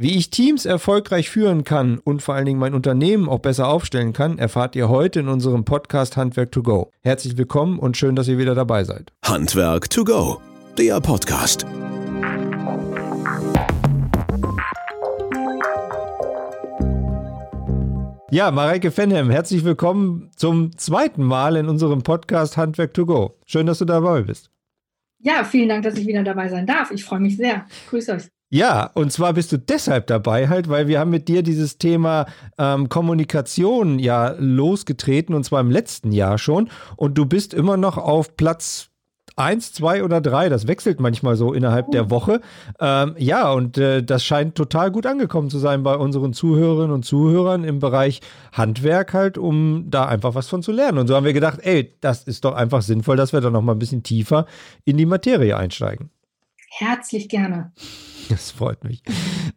Wie ich Teams erfolgreich führen kann und vor allen Dingen mein Unternehmen auch besser aufstellen kann, erfahrt ihr heute in unserem Podcast Handwerk to Go. Herzlich willkommen und schön, dass ihr wieder dabei seid. Handwerk to Go, der Podcast. Ja, Mareike Fenhem, herzlich willkommen zum zweiten Mal in unserem Podcast Handwerk to Go. Schön, dass du dabei bist. Ja, vielen Dank, dass ich wieder dabei sein darf. Ich freue mich sehr. Grüß euch. Ja, und zwar bist du deshalb dabei halt, weil wir haben mit dir dieses Thema ähm, Kommunikation ja losgetreten und zwar im letzten Jahr schon und du bist immer noch auf Platz eins, zwei oder drei. Das wechselt manchmal so innerhalb der Woche. Ähm, ja, und äh, das scheint total gut angekommen zu sein bei unseren Zuhörerinnen und Zuhörern im Bereich Handwerk halt, um da einfach was von zu lernen. Und so haben wir gedacht, ey, das ist doch einfach sinnvoll, dass wir da noch mal ein bisschen tiefer in die Materie einsteigen. Herzlich gerne. Das freut mich.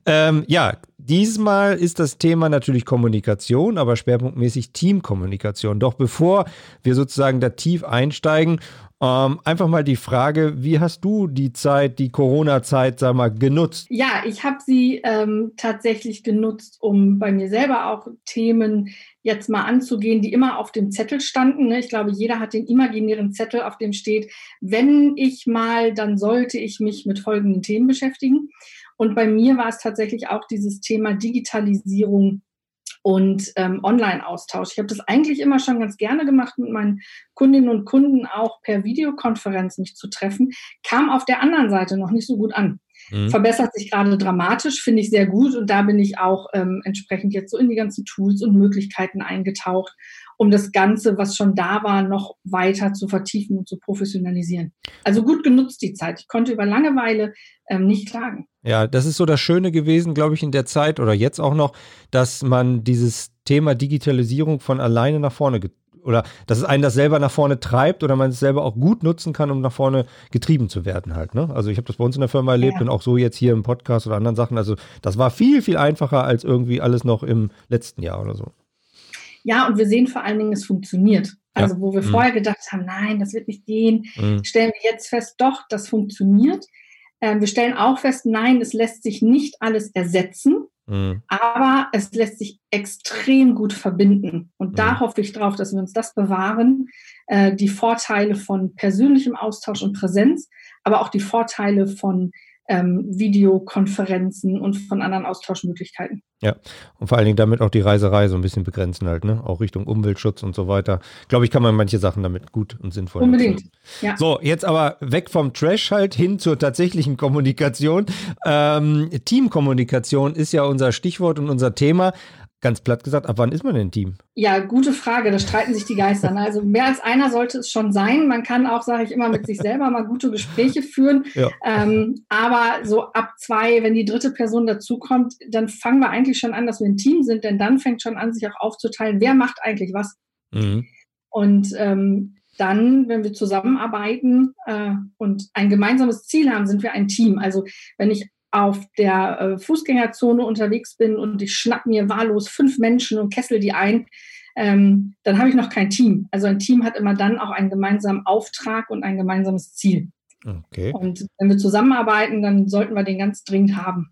ähm, ja, diesmal ist das Thema natürlich Kommunikation, aber schwerpunktmäßig Teamkommunikation. Doch bevor wir sozusagen da tief einsteigen, ähm, einfach mal die Frage, wie hast du die Zeit, die Corona-Zeit, sag mal, genutzt? Ja, ich habe sie ähm, tatsächlich genutzt, um bei mir selber auch Themen jetzt mal anzugehen, die immer auf dem Zettel standen. Ne? Ich glaube, jeder hat den imaginären Zettel, auf dem steht, wenn ich mal, dann sollte ich mich mit folgenden Themen beschäftigen. Und bei mir war es tatsächlich auch dieses Thema Digitalisierung und ähm, Online-Austausch. Ich habe das eigentlich immer schon ganz gerne gemacht, mit meinen Kundinnen und Kunden auch per Videokonferenz mich zu treffen, kam auf der anderen Seite noch nicht so gut an. Mhm. Verbessert sich gerade dramatisch, finde ich sehr gut. Und da bin ich auch ähm, entsprechend jetzt so in die ganzen Tools und Möglichkeiten eingetaucht, um das Ganze, was schon da war, noch weiter zu vertiefen und zu professionalisieren. Also gut genutzt die Zeit. Ich konnte über Langeweile ähm, nicht klagen. Ja, das ist so das Schöne gewesen, glaube ich, in der Zeit oder jetzt auch noch, dass man dieses Thema Digitalisierung von alleine nach vorne oder dass es einen das selber nach vorne treibt oder man es selber auch gut nutzen kann, um nach vorne getrieben zu werden halt. Ne? Also ich habe das bei uns in der Firma erlebt ja. und auch so jetzt hier im Podcast oder anderen Sachen. Also das war viel, viel einfacher als irgendwie alles noch im letzten Jahr oder so. Ja, und wir sehen vor allen Dingen, es funktioniert. Also ja. wo wir mhm. vorher gedacht haben, nein, das wird nicht gehen, mhm. stellen wir jetzt fest, doch, das funktioniert. Ähm, wir stellen auch fest, nein, es lässt sich nicht alles ersetzen. Mhm. Aber es lässt sich extrem gut verbinden. Und da mhm. hoffe ich drauf, dass wir uns das bewahren. Äh, die Vorteile von persönlichem Austausch und Präsenz, aber auch die Vorteile von ähm, Videokonferenzen und von anderen Austauschmöglichkeiten. Ja, und vor allen Dingen damit auch die Reiserei so ein bisschen begrenzen halt, ne? Auch Richtung Umweltschutz und so weiter. Glaube ich, kann man manche Sachen damit gut und sinnvoll Unbedingt, ja. So, jetzt aber weg vom Trash halt hin zur tatsächlichen Kommunikation. Ähm, Teamkommunikation ist ja unser Stichwort und unser Thema. Ganz platt gesagt, ab wann ist man denn Team? Ja, gute Frage. Da streiten sich die Geister. Ne? Also mehr als einer sollte es schon sein. Man kann auch, sage ich immer, mit sich selber mal gute Gespräche führen. Ja. Ähm, aber so ab zwei, wenn die dritte Person dazukommt, dann fangen wir eigentlich schon an, dass wir ein Team sind, denn dann fängt schon an, sich auch aufzuteilen, wer macht eigentlich was. Mhm. Und ähm, dann, wenn wir zusammenarbeiten äh, und ein gemeinsames Ziel haben, sind wir ein Team. Also wenn ich auf der äh, Fußgängerzone unterwegs bin und ich schnapp mir wahllos fünf Menschen und kessel die ein, ähm, dann habe ich noch kein Team. Also ein Team hat immer dann auch einen gemeinsamen Auftrag und ein gemeinsames Ziel. Okay. Und wenn wir zusammenarbeiten, dann sollten wir den ganz dringend haben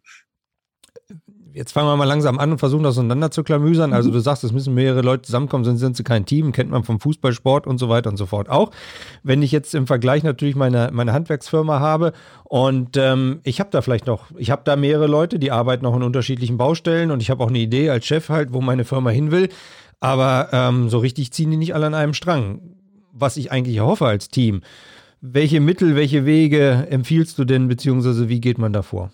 jetzt fangen wir mal langsam an und versuchen das auseinander zu klamüsern. Also mhm. du sagst, es müssen mehrere Leute zusammenkommen, sonst sind sie kein Team, kennt man vom Fußballsport und so weiter und so fort auch. Wenn ich jetzt im Vergleich natürlich meine, meine Handwerksfirma habe und ähm, ich habe da vielleicht noch, ich habe da mehrere Leute, die arbeiten noch in unterschiedlichen Baustellen und ich habe auch eine Idee als Chef halt, wo meine Firma hin will, aber ähm, so richtig ziehen die nicht alle an einem Strang. Was ich eigentlich erhoffe als Team. Welche Mittel, welche Wege empfiehlst du denn, beziehungsweise wie geht man da vor?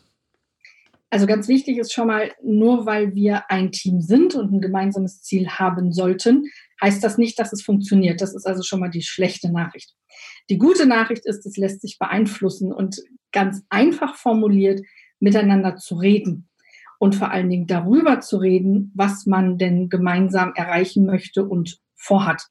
Also ganz wichtig ist schon mal, nur weil wir ein Team sind und ein gemeinsames Ziel haben sollten, heißt das nicht, dass es funktioniert. Das ist also schon mal die schlechte Nachricht. Die gute Nachricht ist, es lässt sich beeinflussen und ganz einfach formuliert miteinander zu reden und vor allen Dingen darüber zu reden, was man denn gemeinsam erreichen möchte und vorhat.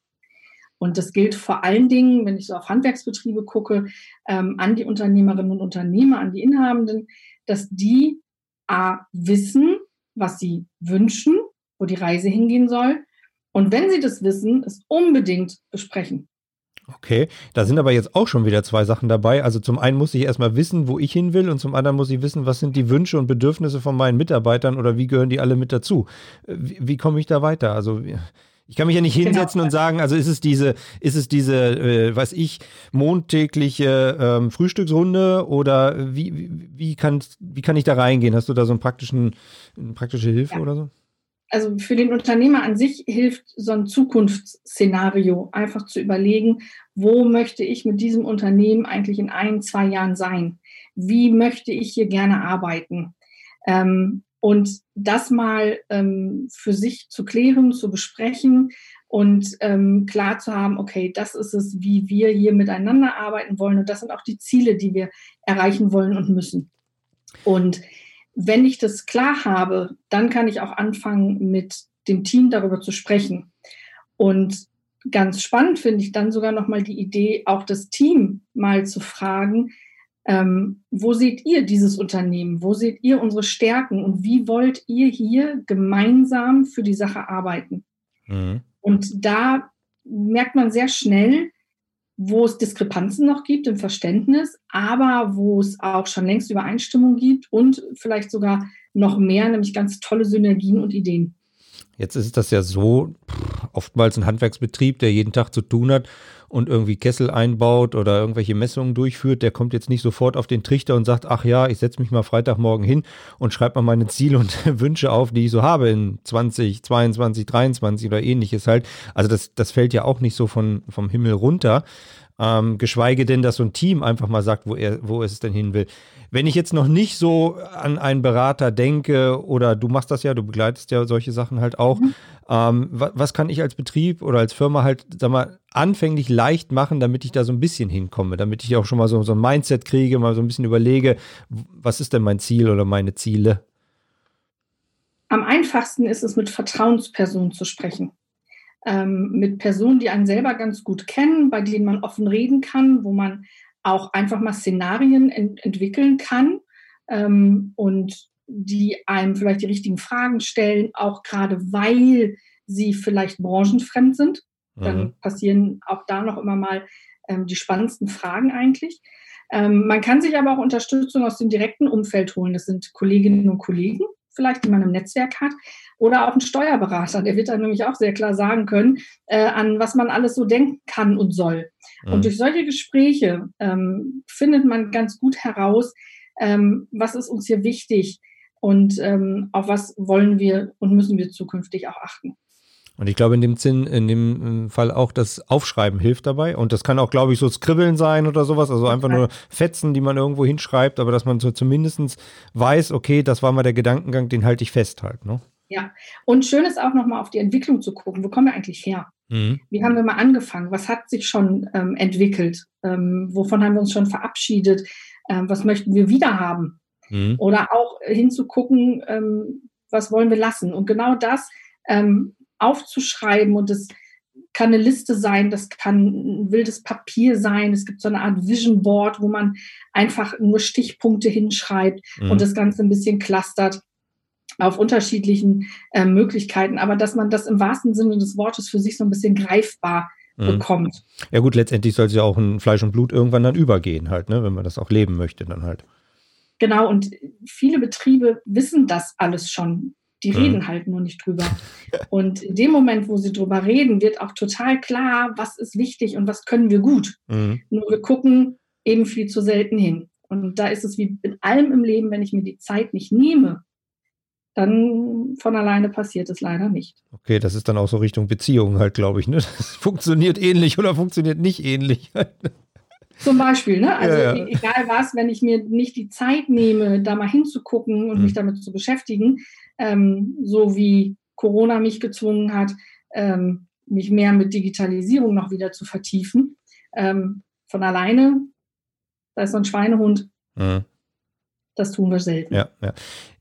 Und das gilt vor allen Dingen, wenn ich so auf Handwerksbetriebe gucke, ähm, an die Unternehmerinnen und Unternehmer, an die Inhabenden, dass die A, wissen, was sie wünschen, wo die Reise hingehen soll. Und wenn sie das wissen, es unbedingt besprechen. Okay, da sind aber jetzt auch schon wieder zwei Sachen dabei. Also zum einen muss ich erstmal wissen, wo ich hin will und zum anderen muss ich wissen, was sind die Wünsche und Bedürfnisse von meinen Mitarbeitern oder wie gehören die alle mit dazu? Wie, wie komme ich da weiter? Also ich kann mich ja nicht genau. hinsetzen genau. und sagen, also ist es diese, ist es diese, äh, weiß ich, montägliche ähm, Frühstücksrunde oder wie, wie, wie, kann, wie kann ich da reingehen? Hast du da so einen praktischen, eine praktische Hilfe ja. oder so? Also für den Unternehmer an sich hilft so ein Zukunftsszenario, einfach zu überlegen, wo möchte ich mit diesem Unternehmen eigentlich in ein, zwei Jahren sein? Wie möchte ich hier gerne arbeiten? Ähm, und das mal ähm, für sich zu klären, zu besprechen und ähm, klar zu haben, okay, das ist es, wie wir hier miteinander arbeiten wollen und das sind auch die Ziele, die wir erreichen wollen und müssen. Und wenn ich das klar habe, dann kann ich auch anfangen, mit dem Team darüber zu sprechen. Und ganz spannend finde ich dann sogar nochmal die Idee, auch das Team mal zu fragen, ähm, wo seht ihr dieses Unternehmen? Wo seht ihr unsere Stärken? Und wie wollt ihr hier gemeinsam für die Sache arbeiten? Mhm. Und da merkt man sehr schnell, wo es Diskrepanzen noch gibt im Verständnis, aber wo es auch schon längst Übereinstimmung gibt und vielleicht sogar noch mehr, nämlich ganz tolle Synergien und Ideen. Jetzt ist das ja so, oftmals ein Handwerksbetrieb, der jeden Tag zu tun hat und irgendwie Kessel einbaut oder irgendwelche Messungen durchführt, der kommt jetzt nicht sofort auf den Trichter und sagt, ach ja, ich setze mich mal Freitagmorgen hin und schreibe mal meine Ziele und Wünsche auf, die ich so habe in 20, 22, 23 oder ähnliches halt. Also das, das fällt ja auch nicht so von, vom Himmel runter. Ähm, geschweige denn, dass so ein Team einfach mal sagt, wo er, wo es denn hin will. Wenn ich jetzt noch nicht so an einen Berater denke oder du machst das ja, du begleitest ja solche Sachen halt auch, mhm. ähm, was, was, kann ich als Betrieb oder als Firma halt, sag mal, anfänglich leicht machen, damit ich da so ein bisschen hinkomme, damit ich auch schon mal so, so ein Mindset kriege, mal so ein bisschen überlege, was ist denn mein Ziel oder meine Ziele? Am einfachsten ist es, mit Vertrauenspersonen zu sprechen ähm, mit Personen, die einen selber ganz gut kennen, bei denen man offen reden kann, wo man auch einfach mal Szenarien ent entwickeln kann ähm, und die einem vielleicht die richtigen Fragen stellen, auch gerade weil sie vielleicht branchenfremd sind. Dann mhm. passieren auch da noch immer mal ähm, die spannendsten Fragen eigentlich. Ähm, man kann sich aber auch Unterstützung aus dem direkten Umfeld holen. Das sind Kolleginnen und Kollegen, vielleicht, die man im Netzwerk hat, oder auch ein Steuerberater, der wird dann nämlich auch sehr klar sagen können, äh, an was man alles so denken kann und soll. Mhm. Und durch solche Gespräche ähm, findet man ganz gut heraus, ähm, was ist uns hier wichtig und ähm, auf was wollen wir und müssen wir zukünftig auch achten. Und ich glaube in dem Sinn, in dem Fall auch das Aufschreiben hilft dabei. Und das kann auch, glaube ich, so Skribbeln sein oder sowas. Also einfach nur Fetzen, die man irgendwo hinschreibt, aber dass man so zumindest weiß, okay, das war mal der Gedankengang, den halte ich fest halt. Ne? Ja, und schön ist auch nochmal auf die Entwicklung zu gucken. Wo kommen wir eigentlich her? Mhm. Wie haben wir mal angefangen? Was hat sich schon ähm, entwickelt? Ähm, wovon haben wir uns schon verabschiedet? Ähm, was möchten wir wieder haben? Mhm. Oder auch hinzugucken, ähm, was wollen wir lassen? Und genau das ähm, aufzuschreiben und das kann eine Liste sein, das kann ein wildes Papier sein, es gibt so eine Art Vision Board, wo man einfach nur Stichpunkte hinschreibt mhm. und das Ganze ein bisschen clustert auf unterschiedlichen äh, Möglichkeiten, aber dass man das im wahrsten Sinne des Wortes für sich so ein bisschen greifbar mhm. bekommt. Ja gut, letztendlich soll es ja auch in Fleisch und Blut irgendwann dann übergehen halt, ne, wenn man das auch leben möchte dann halt. Genau, und viele Betriebe wissen das alles schon. Die mhm. reden halt nur nicht drüber. Und in dem Moment, wo sie drüber reden, wird auch total klar, was ist wichtig und was können wir gut. Mhm. Nur wir gucken eben viel zu selten hin. Und da ist es wie mit allem im Leben, wenn ich mir die Zeit nicht nehme, dann von alleine passiert es leider nicht. Okay, das ist dann auch so Richtung Beziehungen halt, glaube ich. Ne? Das funktioniert ähnlich oder funktioniert nicht ähnlich. Zum Beispiel, ne? Also ja, ja. egal was, wenn ich mir nicht die Zeit nehme, da mal hinzugucken und mhm. mich damit zu beschäftigen, ähm, so wie Corona mich gezwungen hat, ähm, mich mehr mit Digitalisierung noch wieder zu vertiefen. Ähm, von alleine, da ist so ein Schweinehund. Mhm. Das tun wir selten. Ja, ja.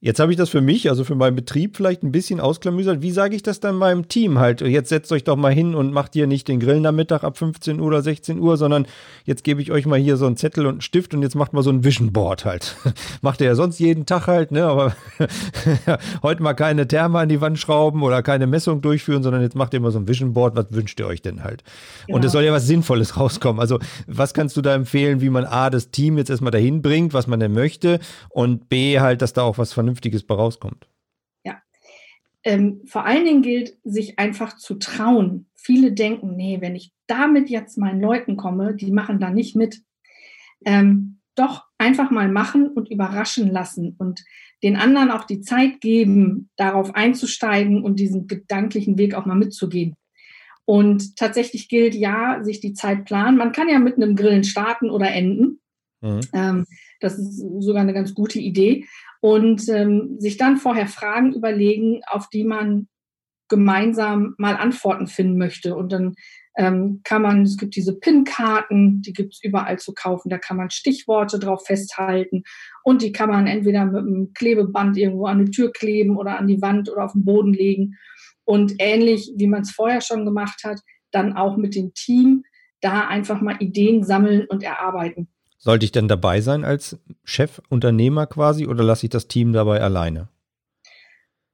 Jetzt habe ich das für mich, also für meinen Betrieb vielleicht ein bisschen ausklamüsert. Wie sage ich das dann meinem Team halt? Jetzt setzt euch doch mal hin und macht hier nicht den Grillen am Mittag ab 15 Uhr oder 16 Uhr, sondern jetzt gebe ich euch mal hier so einen Zettel und einen Stift und jetzt macht mal so ein Vision Board halt. macht ihr ja sonst jeden Tag halt, ne? Aber heute mal keine Therme an die Wand schrauben oder keine Messung durchführen, sondern jetzt macht ihr mal so ein Vision Board. Was wünscht ihr euch denn halt? Genau. Und es soll ja was Sinnvolles rauskommen. Also, was kannst du da empfehlen, wie man A, das Team jetzt erstmal dahin bringt, was man denn möchte und B, halt, dass da auch was Vernünftiges bei rauskommt? Ja. Ähm, vor allen Dingen gilt, sich einfach zu trauen. Viele denken, nee, wenn ich damit jetzt meinen Leuten komme, die machen da nicht mit. Ähm, doch einfach mal machen und überraschen lassen und den anderen auch die Zeit geben, darauf einzusteigen und diesen gedanklichen Weg auch mal mitzugehen. Und tatsächlich gilt ja, sich die Zeit planen. Man kann ja mit einem Grillen starten oder enden. Mhm. Ähm, das ist sogar eine ganz gute Idee. Und ähm, sich dann vorher Fragen überlegen, auf die man gemeinsam mal Antworten finden möchte. Und dann ähm, kann man, es gibt diese PIN-Karten, die gibt es überall zu kaufen, da kann man Stichworte drauf festhalten und die kann man entweder mit einem Klebeband irgendwo an die Tür kleben oder an die Wand oder auf den Boden legen. Und ähnlich wie man es vorher schon gemacht hat, dann auch mit dem Team da einfach mal Ideen sammeln und erarbeiten. Sollte ich denn dabei sein als Chefunternehmer quasi oder lasse ich das Team dabei alleine?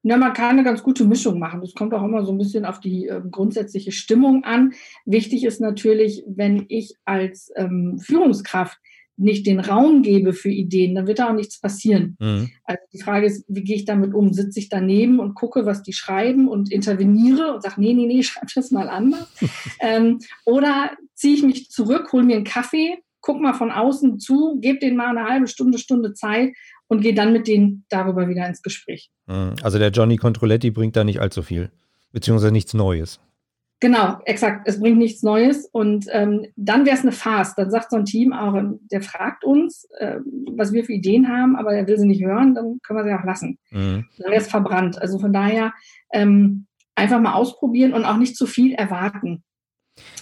Na, man kann eine ganz gute Mischung machen. Das kommt auch immer so ein bisschen auf die äh, grundsätzliche Stimmung an. Wichtig ist natürlich, wenn ich als ähm, Führungskraft nicht den Raum gebe für Ideen, dann wird da auch nichts passieren. Mhm. Also die Frage ist, wie gehe ich damit um? Sitze ich daneben und gucke, was die schreiben und interveniere und sage, nee, nee, nee, schreib das mal anders. ähm, oder ziehe ich mich zurück, hole mir einen Kaffee guck mal von außen zu, gebe denen mal eine halbe Stunde, Stunde Zeit und gehe dann mit denen darüber wieder ins Gespräch. Mhm. Also der Johnny Controletti bringt da nicht allzu viel, beziehungsweise nichts Neues. Genau, exakt. Es bringt nichts Neues. Und ähm, dann wäre es eine Farce. Dann sagt so ein Team auch, ähm, der fragt uns, äh, was wir für Ideen haben, aber er will sie nicht hören, dann können wir sie auch lassen. Mhm. Dann wäre es verbrannt. Also von daher ähm, einfach mal ausprobieren und auch nicht zu viel erwarten.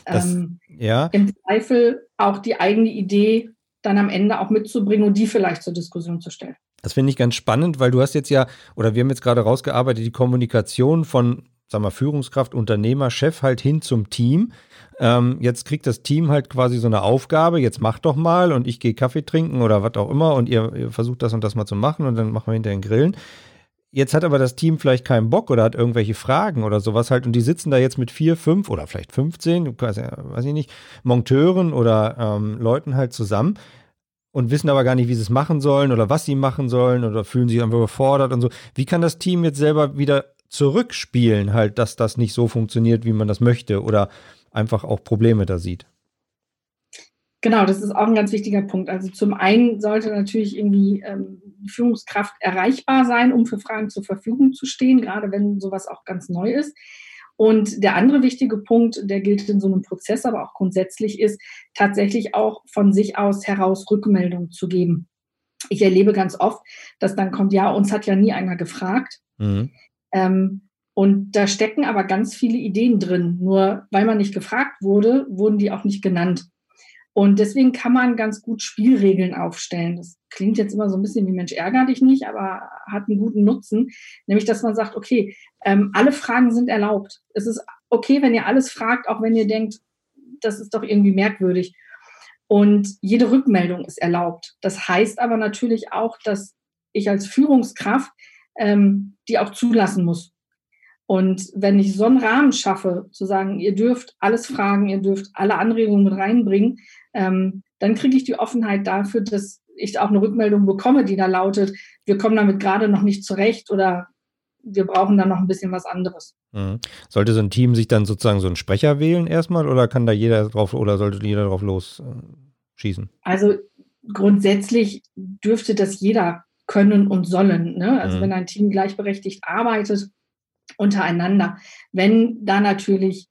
Das, ähm, ja. Im Zweifel auch die eigene Idee dann am Ende auch mitzubringen und die vielleicht zur Diskussion zu stellen. Das finde ich ganz spannend, weil du hast jetzt ja, oder wir haben jetzt gerade rausgearbeitet, die Kommunikation von, sag mal, Führungskraft, Unternehmer, Chef halt hin zum Team. Ähm, jetzt kriegt das Team halt quasi so eine Aufgabe, jetzt macht doch mal und ich gehe Kaffee trinken oder was auch immer und ihr, ihr, versucht das und das mal zu machen und dann machen wir hinterher einen Grillen. Jetzt hat aber das Team vielleicht keinen Bock oder hat irgendwelche Fragen oder sowas halt und die sitzen da jetzt mit vier, fünf oder vielleicht 15, weiß ich nicht, Monteuren oder ähm, Leuten halt zusammen und wissen aber gar nicht, wie sie es machen sollen oder was sie machen sollen oder fühlen sich einfach überfordert und so. Wie kann das Team jetzt selber wieder zurückspielen, halt, dass das nicht so funktioniert, wie man das möchte oder einfach auch Probleme da sieht? Genau, das ist auch ein ganz wichtiger Punkt. Also zum einen sollte natürlich irgendwie ähm, die Führungskraft erreichbar sein, um für Fragen zur Verfügung zu stehen, gerade wenn sowas auch ganz neu ist. Und der andere wichtige Punkt, der gilt in so einem Prozess, aber auch grundsätzlich ist, tatsächlich auch von sich aus heraus Rückmeldung zu geben. Ich erlebe ganz oft, dass dann kommt, ja, uns hat ja nie einer gefragt. Mhm. Ähm, und da stecken aber ganz viele Ideen drin. Nur weil man nicht gefragt wurde, wurden die auch nicht genannt. Und deswegen kann man ganz gut Spielregeln aufstellen. Das klingt jetzt immer so ein bisschen wie Mensch ärger dich nicht, aber hat einen guten Nutzen. Nämlich, dass man sagt, okay, ähm, alle Fragen sind erlaubt. Es ist okay, wenn ihr alles fragt, auch wenn ihr denkt, das ist doch irgendwie merkwürdig. Und jede Rückmeldung ist erlaubt. Das heißt aber natürlich auch, dass ich als Führungskraft ähm, die auch zulassen muss. Und wenn ich so einen Rahmen schaffe, zu sagen, ihr dürft alles fragen, ihr dürft alle Anregungen mit reinbringen, ähm, dann kriege ich die Offenheit dafür, dass ich auch eine Rückmeldung bekomme, die da lautet, wir kommen damit gerade noch nicht zurecht oder wir brauchen da noch ein bisschen was anderes. Mhm. Sollte so ein Team sich dann sozusagen so einen Sprecher wählen erstmal oder kann da jeder drauf oder sollte jeder drauf losschießen? Äh, also grundsätzlich dürfte das jeder können und sollen. Ne? Also mhm. wenn ein Team gleichberechtigt arbeitet, untereinander. Wenn da natürlich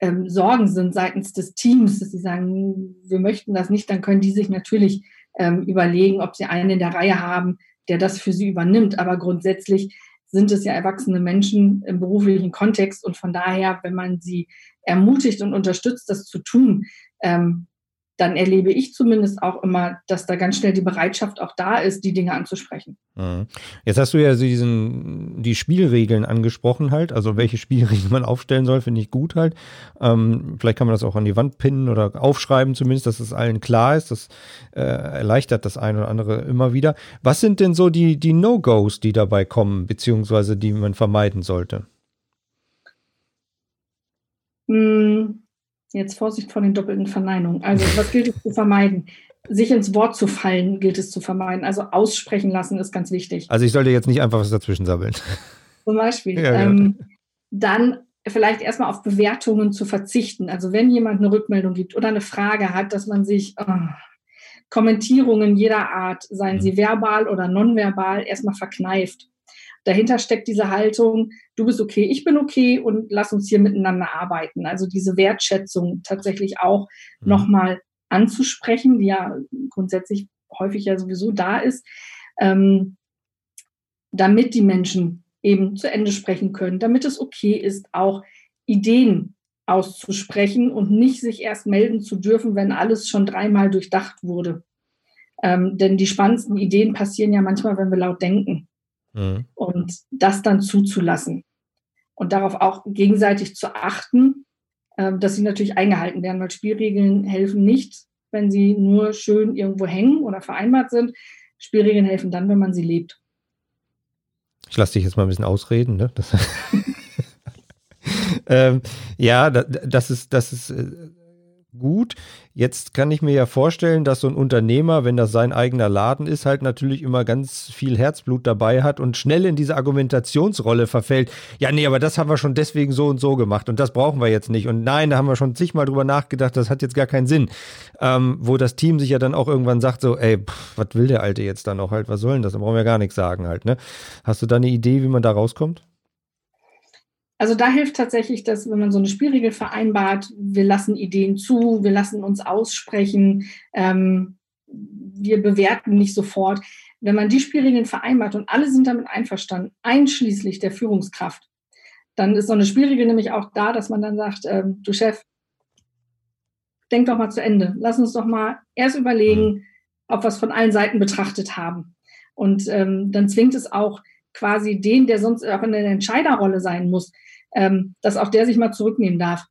ähm, Sorgen sind seitens des Teams, dass sie sagen, wir möchten das nicht, dann können die sich natürlich ähm, überlegen, ob sie einen in der Reihe haben, der das für sie übernimmt. Aber grundsätzlich sind es ja erwachsene Menschen im beruflichen Kontext und von daher, wenn man sie ermutigt und unterstützt, das zu tun, ähm, dann erlebe ich zumindest auch immer, dass da ganz schnell die Bereitschaft auch da ist, die Dinge anzusprechen. Mhm. Jetzt hast du ja diesen, die Spielregeln angesprochen halt, also welche Spielregeln man aufstellen soll, finde ich gut halt. Ähm, vielleicht kann man das auch an die Wand pinnen oder aufschreiben zumindest, dass es allen klar ist. Das äh, erleichtert das eine oder andere immer wieder. Was sind denn so die, die No-Gos, die dabei kommen, beziehungsweise die man vermeiden sollte? Hm Jetzt Vorsicht vor den doppelten Verneinungen. Also, was gilt es zu vermeiden? Sich ins Wort zu fallen gilt es zu vermeiden. Also, aussprechen lassen ist ganz wichtig. Also, ich sollte jetzt nicht einfach was dazwischen sabbeln. Zum Beispiel. Ja, ähm, dann vielleicht erstmal auf Bewertungen zu verzichten. Also, wenn jemand eine Rückmeldung gibt oder eine Frage hat, dass man sich oh, Kommentierungen jeder Art, seien sie mhm. verbal oder nonverbal, erstmal verkneift dahinter steckt diese Haltung, du bist okay, ich bin okay und lass uns hier miteinander arbeiten. Also diese Wertschätzung tatsächlich auch mhm. nochmal anzusprechen, die ja grundsätzlich häufig ja sowieso da ist, ähm, damit die Menschen eben zu Ende sprechen können, damit es okay ist, auch Ideen auszusprechen und nicht sich erst melden zu dürfen, wenn alles schon dreimal durchdacht wurde. Ähm, denn die spannendsten Ideen passieren ja manchmal, wenn wir laut denken. Mhm. Und das dann zuzulassen. Und darauf auch gegenseitig zu achten, äh, dass sie natürlich eingehalten werden, weil Spielregeln helfen nicht, wenn sie nur schön irgendwo hängen oder vereinbart sind. Spielregeln helfen dann, wenn man sie lebt. Ich lasse dich jetzt mal ein bisschen ausreden. Ne? Das ähm, ja, das ist, das ist äh, gut. Jetzt kann ich mir ja vorstellen, dass so ein Unternehmer, wenn das sein eigener Laden ist, halt natürlich immer ganz viel Herzblut dabei hat und schnell in diese Argumentationsrolle verfällt. Ja, nee, aber das haben wir schon deswegen so und so gemacht und das brauchen wir jetzt nicht. Und nein, da haben wir schon zigmal drüber nachgedacht, das hat jetzt gar keinen Sinn. Ähm, wo das Team sich ja dann auch irgendwann sagt, so, ey, pff, was will der Alte jetzt dann noch halt, was soll denn das? Da brauchen wir gar nichts sagen halt, ne? Hast du da eine Idee, wie man da rauskommt? Also da hilft tatsächlich, dass wenn man so eine Spielregel vereinbart, wir lassen Ideen zu, wir lassen uns aussprechen, ähm, wir bewerten nicht sofort. Wenn man die Spielregeln vereinbart und alle sind damit einverstanden, einschließlich der Führungskraft, dann ist so eine Spielregel nämlich auch da, dass man dann sagt, ähm, du Chef, denk doch mal zu Ende. Lass uns doch mal erst überlegen, ob wir es von allen Seiten betrachtet haben. Und ähm, dann zwingt es auch quasi den, der sonst auch in der Entscheiderrolle sein muss, ähm, dass auch der sich mal zurücknehmen darf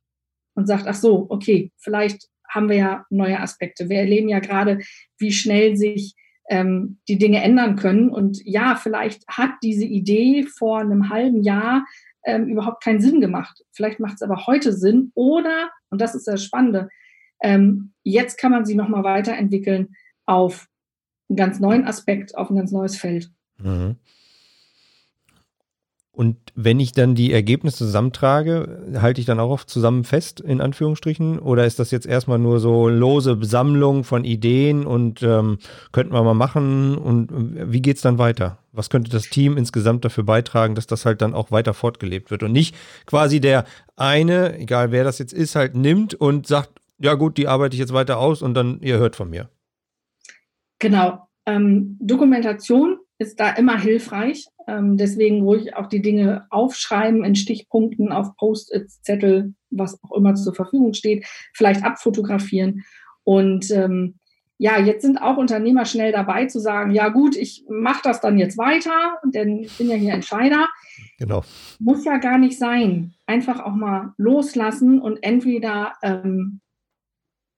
und sagt, ach so, okay, vielleicht haben wir ja neue Aspekte. Wir erleben ja gerade, wie schnell sich ähm, die Dinge ändern können. Und ja, vielleicht hat diese Idee vor einem halben Jahr ähm, überhaupt keinen Sinn gemacht. Vielleicht macht es aber heute Sinn. Oder, und das ist das Spannende, ähm, jetzt kann man sie nochmal weiterentwickeln auf einen ganz neuen Aspekt, auf ein ganz neues Feld. Mhm. Und wenn ich dann die Ergebnisse zusammentrage, halte ich dann auch oft zusammen fest, in Anführungsstrichen? Oder ist das jetzt erstmal nur so lose Sammlung von Ideen und ähm, könnten wir mal machen? Und äh, wie geht es dann weiter? Was könnte das Team insgesamt dafür beitragen, dass das halt dann auch weiter fortgelebt wird und nicht quasi der eine, egal wer das jetzt ist, halt nimmt und sagt, ja gut, die arbeite ich jetzt weiter aus und dann ihr hört von mir. Genau. Ähm, Dokumentation ist da immer hilfreich. Ähm, deswegen ruhig auch die Dinge aufschreiben in Stichpunkten auf Post-its, Zettel, was auch immer zur Verfügung steht, vielleicht abfotografieren. Und ähm, ja, jetzt sind auch Unternehmer schnell dabei zu sagen, ja gut, ich mache das dann jetzt weiter, denn ich bin ja hier Entscheider. Genau. Muss ja gar nicht sein. Einfach auch mal loslassen und entweder ähm,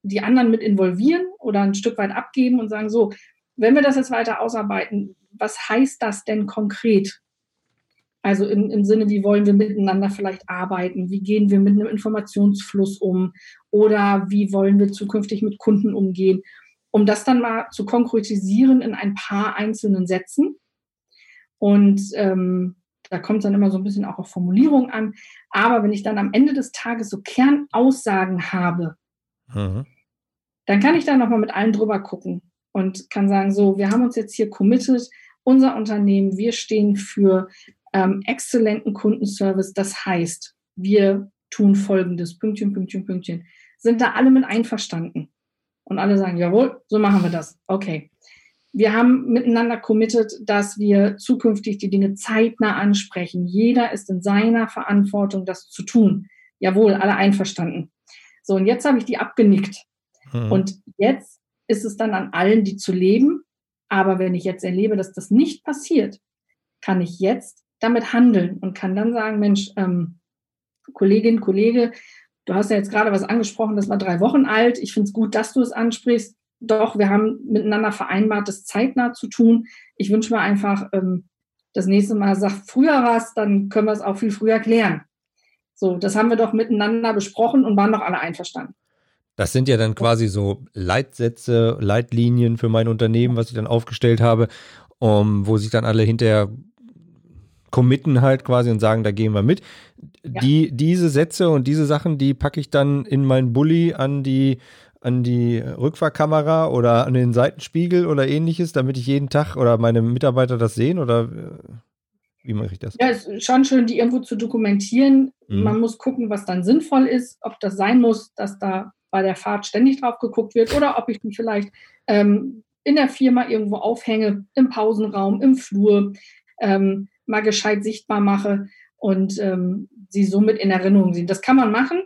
die anderen mit involvieren oder ein Stück weit abgeben und sagen, so, wenn wir das jetzt weiter ausarbeiten, was heißt das denn konkret? Also im, im Sinne, wie wollen wir miteinander vielleicht arbeiten? Wie gehen wir mit einem Informationsfluss um? Oder wie wollen wir zukünftig mit Kunden umgehen? Um das dann mal zu konkretisieren in ein paar einzelnen Sätzen. Und ähm, da kommt dann immer so ein bisschen auch auf Formulierung an. Aber wenn ich dann am Ende des Tages so Kernaussagen habe, mhm. dann kann ich da nochmal mit allen drüber gucken und kann sagen, so, wir haben uns jetzt hier committed, unser Unternehmen, wir stehen für ähm, exzellenten Kundenservice. Das heißt, wir tun Folgendes, Pünktchen, Pünktchen, Pünktchen. Sind da alle mit einverstanden? Und alle sagen, jawohl, so machen wir das. Okay. Wir haben miteinander committed, dass wir zukünftig die Dinge zeitnah ansprechen. Jeder ist in seiner Verantwortung, das zu tun. Jawohl, alle einverstanden. So, und jetzt habe ich die abgenickt. Mhm. Und jetzt ist es dann an allen, die zu leben. Aber wenn ich jetzt erlebe, dass das nicht passiert, kann ich jetzt damit handeln und kann dann sagen, Mensch, ähm, Kollegin, Kollege, du hast ja jetzt gerade was angesprochen, das war drei Wochen alt. Ich finde es gut, dass du es ansprichst. Doch, wir haben miteinander vereinbart, das zeitnah zu tun. Ich wünsche mir einfach, ähm, das nächste Mal sagt früher was, dann können wir es auch viel früher klären. So, das haben wir doch miteinander besprochen und waren doch alle einverstanden. Das sind ja dann quasi so Leitsätze, Leitlinien für mein Unternehmen, was ich dann aufgestellt habe, um, wo sich dann alle hinterher committen halt quasi und sagen, da gehen wir mit. Ja. Die, diese Sätze und diese Sachen, die packe ich dann in meinen Bulli an die, an die Rückfahrkamera oder an den Seitenspiegel oder ähnliches, damit ich jeden Tag oder meine Mitarbeiter das sehen oder äh, wie mache ich das? Ja, es ist schon schön, die irgendwo zu dokumentieren. Mhm. Man muss gucken, was dann sinnvoll ist, ob das sein muss, dass da bei der Fahrt ständig drauf geguckt wird oder ob ich die vielleicht ähm, in der Firma irgendwo aufhänge, im Pausenraum, im Flur, ähm, mal gescheit sichtbar mache und ähm, sie somit in Erinnerung sind. Das kann man machen.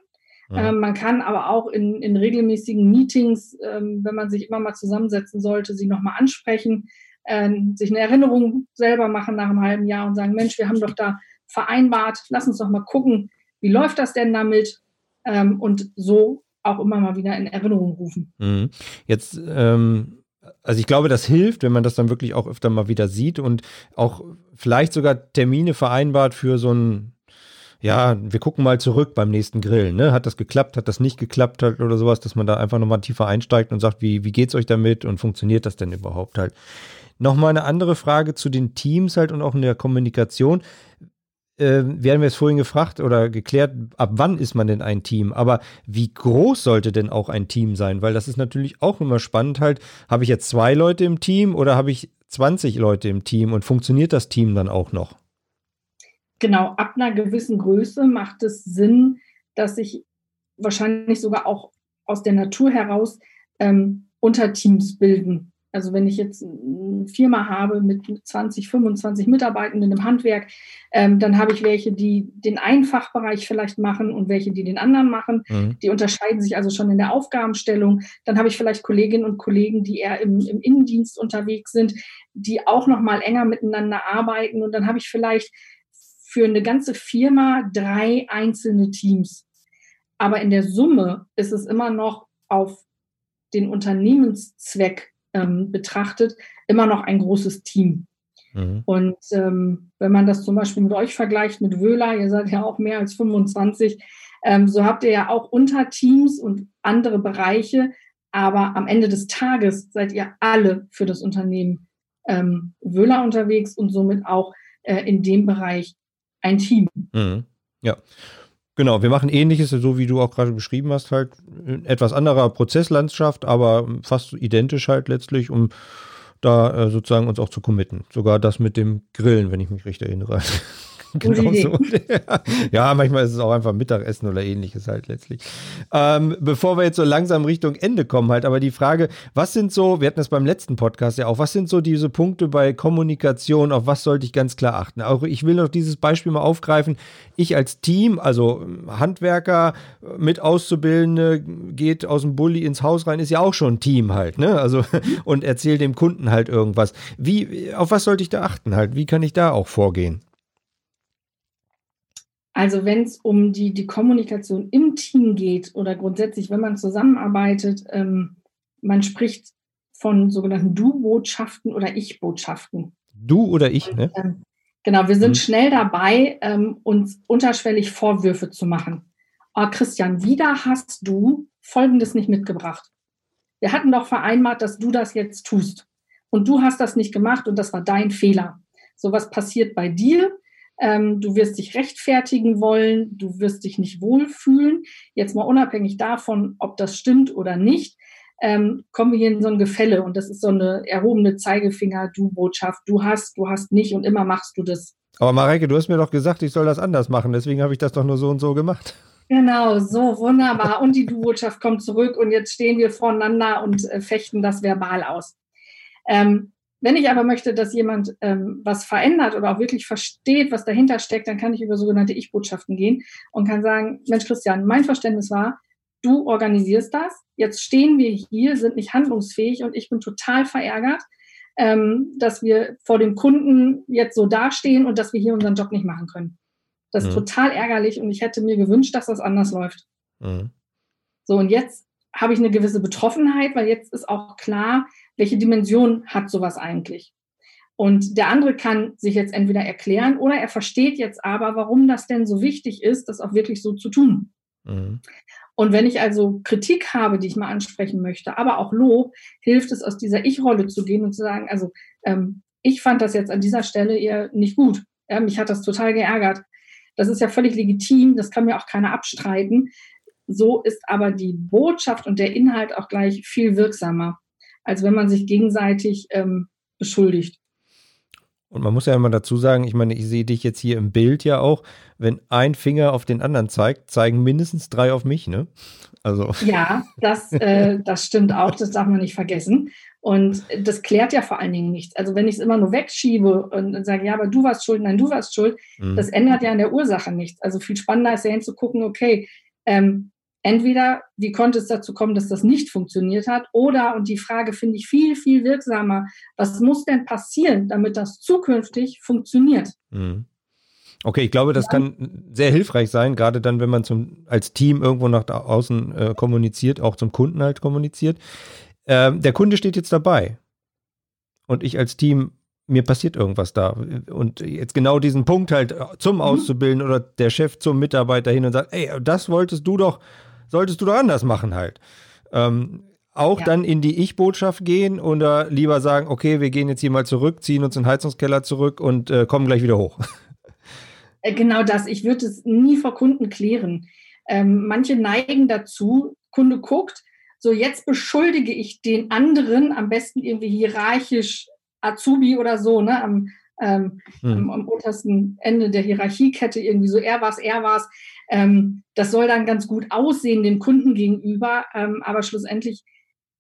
Ja. Ähm, man kann aber auch in, in regelmäßigen Meetings, ähm, wenn man sich immer mal zusammensetzen sollte, sie nochmal ansprechen, äh, sich eine Erinnerung selber machen nach einem halben Jahr und sagen, Mensch, wir haben doch da vereinbart, lass uns doch mal gucken, wie läuft das denn damit? Ähm, und so auch immer mal wieder in Erinnerung rufen. Mhm. Jetzt, ähm, also ich glaube, das hilft, wenn man das dann wirklich auch öfter mal wieder sieht und auch vielleicht sogar Termine vereinbart für so ein ja, wir gucken mal zurück beim nächsten Grillen. Ne? Hat das geklappt, hat das nicht geklappt halt oder sowas, dass man da einfach nochmal tiefer einsteigt und sagt, wie, wie geht's euch damit und funktioniert das denn überhaupt halt? Nochmal eine andere Frage zu den Teams halt und auch in der Kommunikation äh, wir haben jetzt vorhin gefragt oder geklärt, ab wann ist man denn ein Team? Aber wie groß sollte denn auch ein Team sein? Weil das ist natürlich auch immer spannend halt. Habe ich jetzt zwei Leute im Team oder habe ich 20 Leute im Team und funktioniert das Team dann auch noch? Genau, ab einer gewissen Größe macht es Sinn, dass sich wahrscheinlich sogar auch aus der Natur heraus ähm, Unterteams bilden. Also wenn ich jetzt eine Firma habe mit 20, 25 Mitarbeitenden im Handwerk, ähm, dann habe ich welche, die den einen Fachbereich vielleicht machen und welche, die den anderen machen. Mhm. Die unterscheiden sich also schon in der Aufgabenstellung. Dann habe ich vielleicht Kolleginnen und Kollegen, die eher im, im Innendienst unterwegs sind, die auch noch mal enger miteinander arbeiten. Und dann habe ich vielleicht für eine ganze Firma drei einzelne Teams. Aber in der Summe ist es immer noch auf den Unternehmenszweck ähm, betrachtet, immer noch ein großes Team. Mhm. Und ähm, wenn man das zum Beispiel mit euch vergleicht, mit Wöhler, ihr seid ja auch mehr als 25, ähm, so habt ihr ja auch Unterteams und andere Bereiche, aber am Ende des Tages seid ihr alle für das Unternehmen ähm, Wöhler unterwegs und somit auch äh, in dem Bereich ein Team. Mhm. Ja. Genau, wir machen ähnliches, so wie du auch gerade beschrieben hast, halt etwas anderer Prozesslandschaft, aber fast identisch halt letztlich, um da äh, sozusagen uns auch zu committen. Sogar das mit dem Grillen, wenn ich mich richtig erinnere. genau so. ja, manchmal ist es auch einfach Mittagessen oder ähnliches halt letztlich. Ähm, bevor wir jetzt so langsam Richtung Ende kommen, halt, aber die Frage, was sind so, wir hatten das beim letzten Podcast ja auch, was sind so diese Punkte bei Kommunikation, auf was sollte ich ganz klar achten? Auch ich will noch dieses Beispiel mal aufgreifen. Ich als Team, also Handwerker mit Auszubildende, geht aus dem Bulli ins Haus rein, ist ja auch schon ein Team halt, ne? Also und erzählt dem Kunden halt irgendwas. Wie, auf was sollte ich da achten halt? Wie kann ich da auch vorgehen? Also wenn es um die, die Kommunikation im Team geht oder grundsätzlich, wenn man zusammenarbeitet, ähm, man spricht von sogenannten Du-Botschaften oder Ich-Botschaften. Du oder ich, ne? Ähm, genau, wir sind mhm. schnell dabei, ähm, uns unterschwellig Vorwürfe zu machen. Oh, Christian, wieder hast du Folgendes nicht mitgebracht. Wir hatten doch vereinbart, dass du das jetzt tust. Und du hast das nicht gemacht und das war dein Fehler. So was passiert bei dir ähm, du wirst dich rechtfertigen wollen, du wirst dich nicht wohlfühlen. Jetzt mal unabhängig davon, ob das stimmt oder nicht, ähm, kommen wir hier in so ein Gefälle und das ist so eine erhobene Zeigefinger-Du-Botschaft. Du hast, du hast nicht und immer machst du das. Aber Mareike, du hast mir doch gesagt, ich soll das anders machen, deswegen habe ich das doch nur so und so gemacht. Genau, so wunderbar. Und die Du-Botschaft kommt zurück und jetzt stehen wir voreinander und äh, fechten das verbal aus. Ähm, wenn ich aber möchte, dass jemand ähm, was verändert oder auch wirklich versteht, was dahinter steckt, dann kann ich über sogenannte Ich-Botschaften gehen und kann sagen, Mensch Christian, mein Verständnis war, du organisierst das. Jetzt stehen wir hier, sind nicht handlungsfähig und ich bin total verärgert, ähm, dass wir vor dem Kunden jetzt so dastehen und dass wir hier unseren Job nicht machen können. Das ist mhm. total ärgerlich und ich hätte mir gewünscht, dass das anders läuft. Mhm. So, und jetzt habe ich eine gewisse Betroffenheit, weil jetzt ist auch klar, welche Dimension hat sowas eigentlich. Und der andere kann sich jetzt entweder erklären oder er versteht jetzt aber, warum das denn so wichtig ist, das auch wirklich so zu tun. Mhm. Und wenn ich also Kritik habe, die ich mal ansprechen möchte, aber auch Lob, hilft es aus dieser Ich-Rolle zu gehen und zu sagen, also ähm, ich fand das jetzt an dieser Stelle eher nicht gut. Ja, mich hat das total geärgert. Das ist ja völlig legitim, das kann mir auch keiner abstreiten. So ist aber die Botschaft und der Inhalt auch gleich viel wirksamer, als wenn man sich gegenseitig ähm, beschuldigt. Und man muss ja immer dazu sagen, ich meine, ich sehe dich jetzt hier im Bild ja auch, wenn ein Finger auf den anderen zeigt, zeigen mindestens drei auf mich, ne? Also. Ja, das, äh, das stimmt auch, das darf man nicht vergessen. Und das klärt ja vor allen Dingen nichts. Also wenn ich es immer nur wegschiebe und sage, ja, aber du warst schuld, nein, du warst schuld, mhm. das ändert ja an der Ursache nichts. Also viel spannender ist ja hinzugucken, okay, ähm, entweder, wie konnte es dazu kommen, dass das nicht funktioniert hat, oder, und die Frage finde ich viel, viel wirksamer, was muss denn passieren, damit das zukünftig funktioniert? Mhm. Okay, ich glaube, das kann sehr hilfreich sein, gerade dann, wenn man zum, als Team irgendwo nach außen äh, kommuniziert, auch zum Kunden halt kommuniziert. Ähm, der Kunde steht jetzt dabei und ich als Team mir passiert irgendwas da. Und jetzt genau diesen Punkt halt zum mhm. Auszubilden oder der Chef zum Mitarbeiter hin und sagt, ey, das wolltest du doch solltest du doch anders machen halt. Ähm, auch ja. dann in die Ich-Botschaft gehen oder lieber sagen, okay, wir gehen jetzt hier mal zurück, ziehen uns in den Heizungskeller zurück und äh, kommen gleich wieder hoch. Äh, genau das. Ich würde es nie vor Kunden klären. Ähm, manche neigen dazu, Kunde guckt, so jetzt beschuldige ich den anderen, am besten irgendwie hierarchisch Azubi oder so, ne, am, ähm, hm. am, am, untersten Ende der Hierarchiekette irgendwie so, er war's, er war's. Ähm, das soll dann ganz gut aussehen dem Kunden gegenüber, ähm, aber schlussendlich,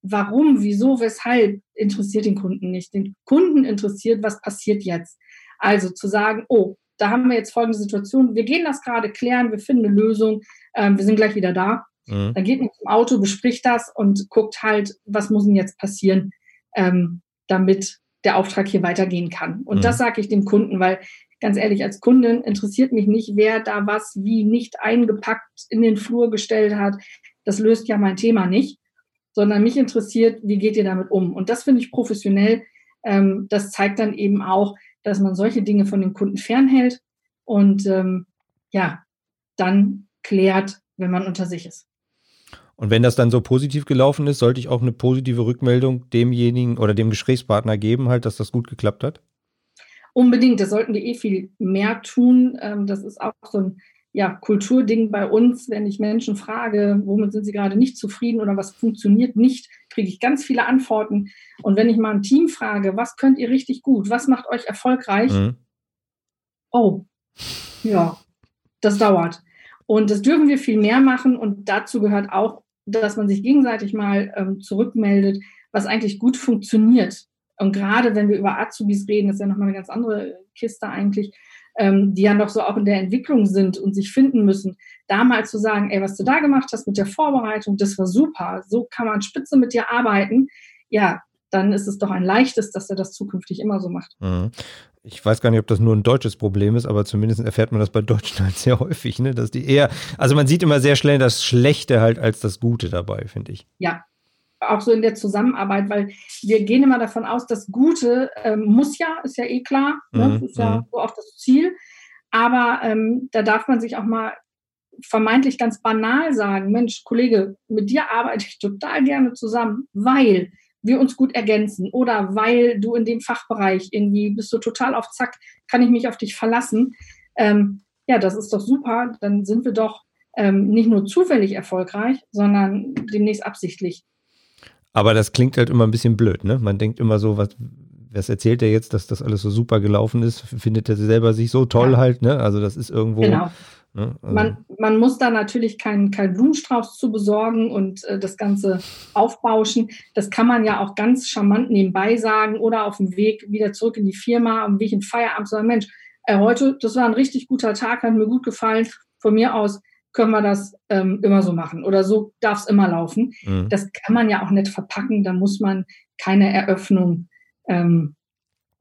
warum, wieso, weshalb, interessiert den Kunden nicht. Den Kunden interessiert, was passiert jetzt. Also zu sagen, oh, da haben wir jetzt folgende Situation, wir gehen das gerade klären, wir finden eine Lösung, ähm, wir sind gleich wieder da. Mhm. Dann geht man zum Auto, bespricht das und guckt halt, was muss denn jetzt passieren, ähm, damit der Auftrag hier weitergehen kann. Und mhm. das sage ich dem Kunden, weil ganz ehrlich, als Kundin interessiert mich nicht, wer da was wie nicht eingepackt in den Flur gestellt hat. Das löst ja mein Thema nicht, sondern mich interessiert, wie geht ihr damit um? Und das finde ich professionell. Ähm, das zeigt dann eben auch, dass man solche Dinge von den Kunden fernhält und ähm, ja, dann klärt, wenn man unter sich ist. Und wenn das dann so positiv gelaufen ist, sollte ich auch eine positive Rückmeldung demjenigen oder dem Gesprächspartner geben, halt, dass das gut geklappt hat? Unbedingt, das sollten wir eh viel mehr tun. Ähm, das ist auch so ein ja, Kulturding bei uns. Wenn ich Menschen frage, womit sind sie gerade nicht zufrieden oder was funktioniert nicht, kriege ich ganz viele Antworten. Und wenn ich mal ein Team frage, was könnt ihr richtig gut, was macht euch erfolgreich? Mhm. Oh, ja, das dauert. Und das dürfen wir viel mehr machen. Und dazu gehört auch, dass man sich gegenseitig mal ähm, zurückmeldet, was eigentlich gut funktioniert. Und gerade wenn wir über Azubis reden, ist ja nochmal eine ganz andere Kiste eigentlich, ähm, die ja noch so auch in der Entwicklung sind und sich finden müssen, da mal zu sagen, ey, was du da gemacht hast mit der Vorbereitung, das war super, so kann man spitze mit dir arbeiten, ja, dann ist es doch ein leichtes, dass er das zukünftig immer so macht. Mhm. Ich weiß gar nicht, ob das nur ein deutsches Problem ist, aber zumindest erfährt man das bei Deutschen halt sehr häufig, ne? dass die eher, also man sieht immer sehr schnell das Schlechte halt als das Gute dabei, finde ich. Ja, auch so in der Zusammenarbeit, weil wir gehen immer davon aus, das Gute ähm, muss ja, ist ja eh klar, ne? Mhm, ist ja mhm. so auch das Ziel. Aber ähm, da darf man sich auch mal vermeintlich ganz banal sagen, Mensch, Kollege, mit dir arbeite ich total gerne zusammen, weil wir uns gut ergänzen oder weil du in dem Fachbereich irgendwie bist du total auf Zack, kann ich mich auf dich verlassen. Ähm, ja, das ist doch super, dann sind wir doch ähm, nicht nur zufällig erfolgreich, sondern demnächst absichtlich. Aber das klingt halt immer ein bisschen blöd, ne? Man denkt immer so, was, was erzählt er jetzt, dass das alles so super gelaufen ist? Findet er selber sich so toll ja. halt, ne? Also das ist irgendwo. Genau. Ne? Also man, man muss da natürlich keinen kein Blumenstrauß zu besorgen und äh, das Ganze aufbauschen. Das kann man ja auch ganz charmant nebenbei sagen oder auf dem Weg wieder zurück in die Firma, am Weg in Feierabend sagen, Mensch, äh, heute, das war ein richtig guter Tag, hat mir gut gefallen. Von mir aus können wir das ähm, immer so machen oder so darf es immer laufen. Mhm. Das kann man ja auch nicht verpacken, da muss man keine Eröffnung ähm,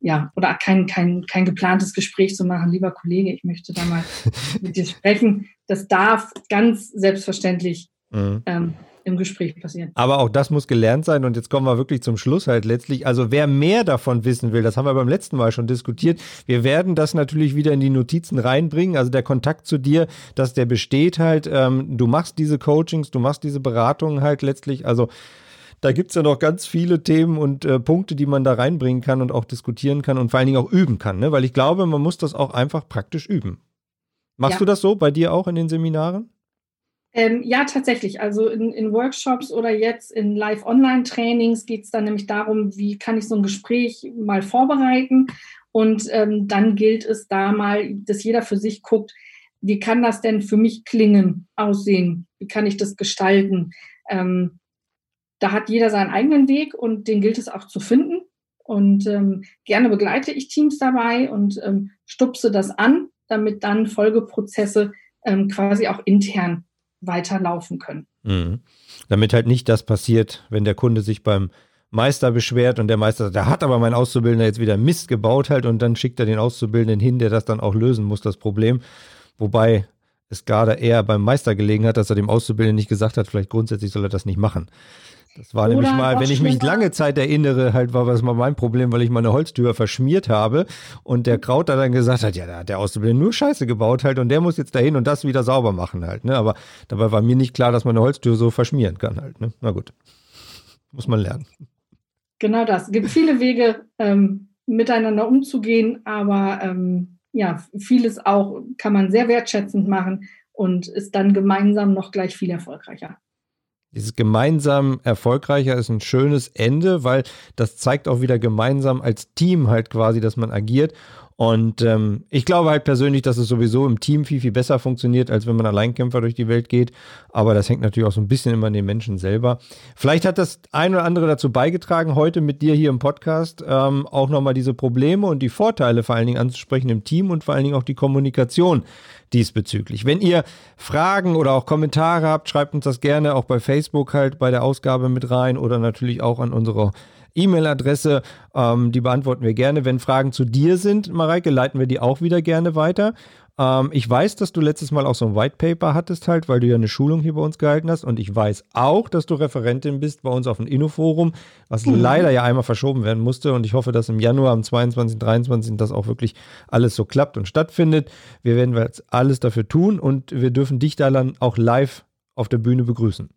ja, oder kein, kein, kein geplantes Gespräch zu machen, lieber Kollege, ich möchte da mal mit dir sprechen. Das darf ganz selbstverständlich mhm. ähm, im Gespräch passieren. Aber auch das muss gelernt sein und jetzt kommen wir wirklich zum Schluss halt letztlich. Also wer mehr davon wissen will, das haben wir beim letzten Mal schon diskutiert. Wir werden das natürlich wieder in die Notizen reinbringen. Also der Kontakt zu dir, dass der besteht halt. Ähm, du machst diese Coachings, du machst diese Beratungen halt letztlich. Also da gibt es ja noch ganz viele Themen und äh, Punkte, die man da reinbringen kann und auch diskutieren kann und vor allen Dingen auch üben kann. Ne? Weil ich glaube, man muss das auch einfach praktisch üben. Machst ja. du das so bei dir auch in den Seminaren? Ähm, ja, tatsächlich. Also in, in, Workshops oder jetzt in Live-Online-Trainings geht es dann nämlich darum, wie kann ich so ein Gespräch mal vorbereiten. Und ähm, dann gilt es da mal, dass jeder für sich guckt, wie kann das denn für mich klingen, aussehen? Wie kann ich das gestalten? Ähm, da hat jeder seinen eigenen Weg und den gilt es auch zu finden. Und ähm, gerne begleite ich Teams dabei und ähm, stupse das an, damit dann Folgeprozesse ähm, quasi auch intern weiterlaufen können. Mhm. Damit halt nicht das passiert, wenn der Kunde sich beim Meister beschwert und der Meister sagt, da hat aber mein Auszubildender jetzt wieder Mist gebaut halt und dann schickt er den Auszubildenden hin, der das dann auch lösen muss, das Problem. Wobei es gerade eher beim Meister gelegen hat, dass er dem Auszubildenden nicht gesagt hat, vielleicht grundsätzlich soll er das nicht machen. Das war Oder nämlich mal, wenn ich mich lange Zeit erinnere, halt war das mal mein Problem, weil ich meine Holztür verschmiert habe und der Krauter dann gesagt hat, ja, da hat der Auszubildende nur Scheiße gebaut halt und der muss jetzt dahin und das wieder sauber machen halt, ne? Aber dabei war mir nicht klar, dass man eine Holztür so verschmieren kann halt, ne? Na gut. Muss man lernen. Genau das. Es gibt viele Wege, ähm, miteinander umzugehen, aber ähm, ja, vieles auch kann man sehr wertschätzend machen und ist dann gemeinsam noch gleich viel erfolgreicher. Dieses gemeinsam erfolgreicher ist ein schönes Ende, weil das zeigt auch wieder gemeinsam als Team halt quasi, dass man agiert. Und ähm, ich glaube halt persönlich, dass es sowieso im Team viel, viel besser funktioniert, als wenn man Alleinkämpfer durch die Welt geht. Aber das hängt natürlich auch so ein bisschen immer an den Menschen selber. Vielleicht hat das ein oder andere dazu beigetragen, heute mit dir hier im Podcast ähm, auch nochmal diese Probleme und die Vorteile vor allen Dingen anzusprechen im Team und vor allen Dingen auch die Kommunikation diesbezüglich. Wenn ihr Fragen oder auch Kommentare habt, schreibt uns das gerne auch bei Facebook halt bei der Ausgabe mit rein oder natürlich auch an unsere E-Mail-Adresse. Ähm, die beantworten wir gerne. Wenn Fragen zu dir sind, Mareike, leiten wir die auch wieder gerne weiter. Ähm, ich weiß, dass du letztes Mal auch so ein White Paper hattest halt, weil du ja eine Schulung hier bei uns gehalten hast. Und ich weiß auch, dass du Referentin bist bei uns auf dem Innoforum, was mhm. leider ja einmal verschoben werden musste. Und ich hoffe, dass im Januar, am 22., 23. das auch wirklich alles so klappt und stattfindet. Wir werden jetzt alles dafür tun und wir dürfen dich da dann auch live auf der Bühne begrüßen.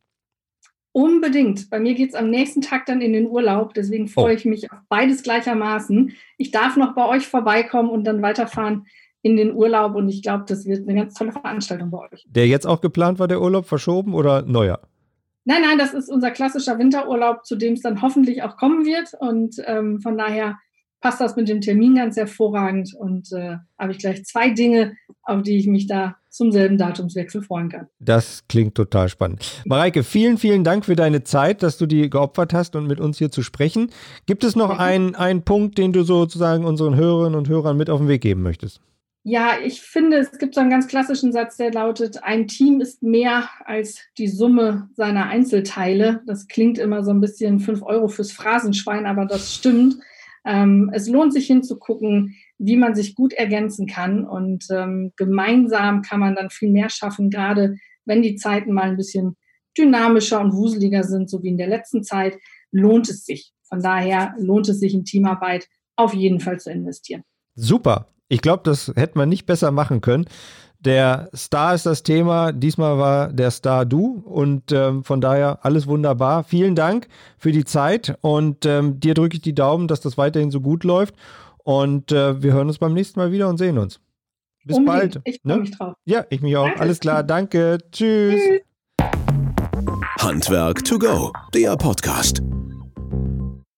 Unbedingt. Bei mir geht es am nächsten Tag dann in den Urlaub. Deswegen freue oh. ich mich auf beides gleichermaßen. Ich darf noch bei euch vorbeikommen und dann weiterfahren in den Urlaub und ich glaube, das wird eine ganz tolle Veranstaltung bei euch. Der jetzt auch geplant war, der Urlaub verschoben oder neuer? Nein, nein, das ist unser klassischer Winterurlaub, zu dem es dann hoffentlich auch kommen wird. Und ähm, von daher passt das mit dem Termin ganz hervorragend. Und äh, habe ich gleich zwei Dinge, auf die ich mich da zum selben Datumswechsel freuen kann. Das klingt total spannend. Mareike, vielen, vielen Dank für deine Zeit, dass du die geopfert hast und mit uns hier zu sprechen. Gibt es noch einen, einen Punkt, den du sozusagen unseren Hörerinnen und Hörern mit auf den Weg geben möchtest? Ja, ich finde, es gibt so einen ganz klassischen Satz, der lautet, ein Team ist mehr als die Summe seiner Einzelteile. Das klingt immer so ein bisschen fünf Euro fürs Phrasenschwein, aber das stimmt. Ähm, es lohnt sich hinzugucken, wie man sich gut ergänzen kann und ähm, gemeinsam kann man dann viel mehr schaffen, gerade wenn die Zeiten mal ein bisschen dynamischer und wuseliger sind, so wie in der letzten Zeit, lohnt es sich. Von daher lohnt es sich in Teamarbeit auf jeden Fall zu investieren. Super. Ich glaube, das hätte man nicht besser machen können. Der Star ist das Thema. Diesmal war der Star du und ähm, von daher alles wunderbar. Vielen Dank für die Zeit und ähm, dir drücke ich die Daumen, dass das weiterhin so gut läuft. Und äh, wir hören uns beim nächsten Mal wieder und sehen uns. Bis Unbedingt. bald. Ich freue ne? mich drauf. Ja, ich mich auch. Danke. Alles klar. Danke. Tschüss. Handwerk to go, der Podcast.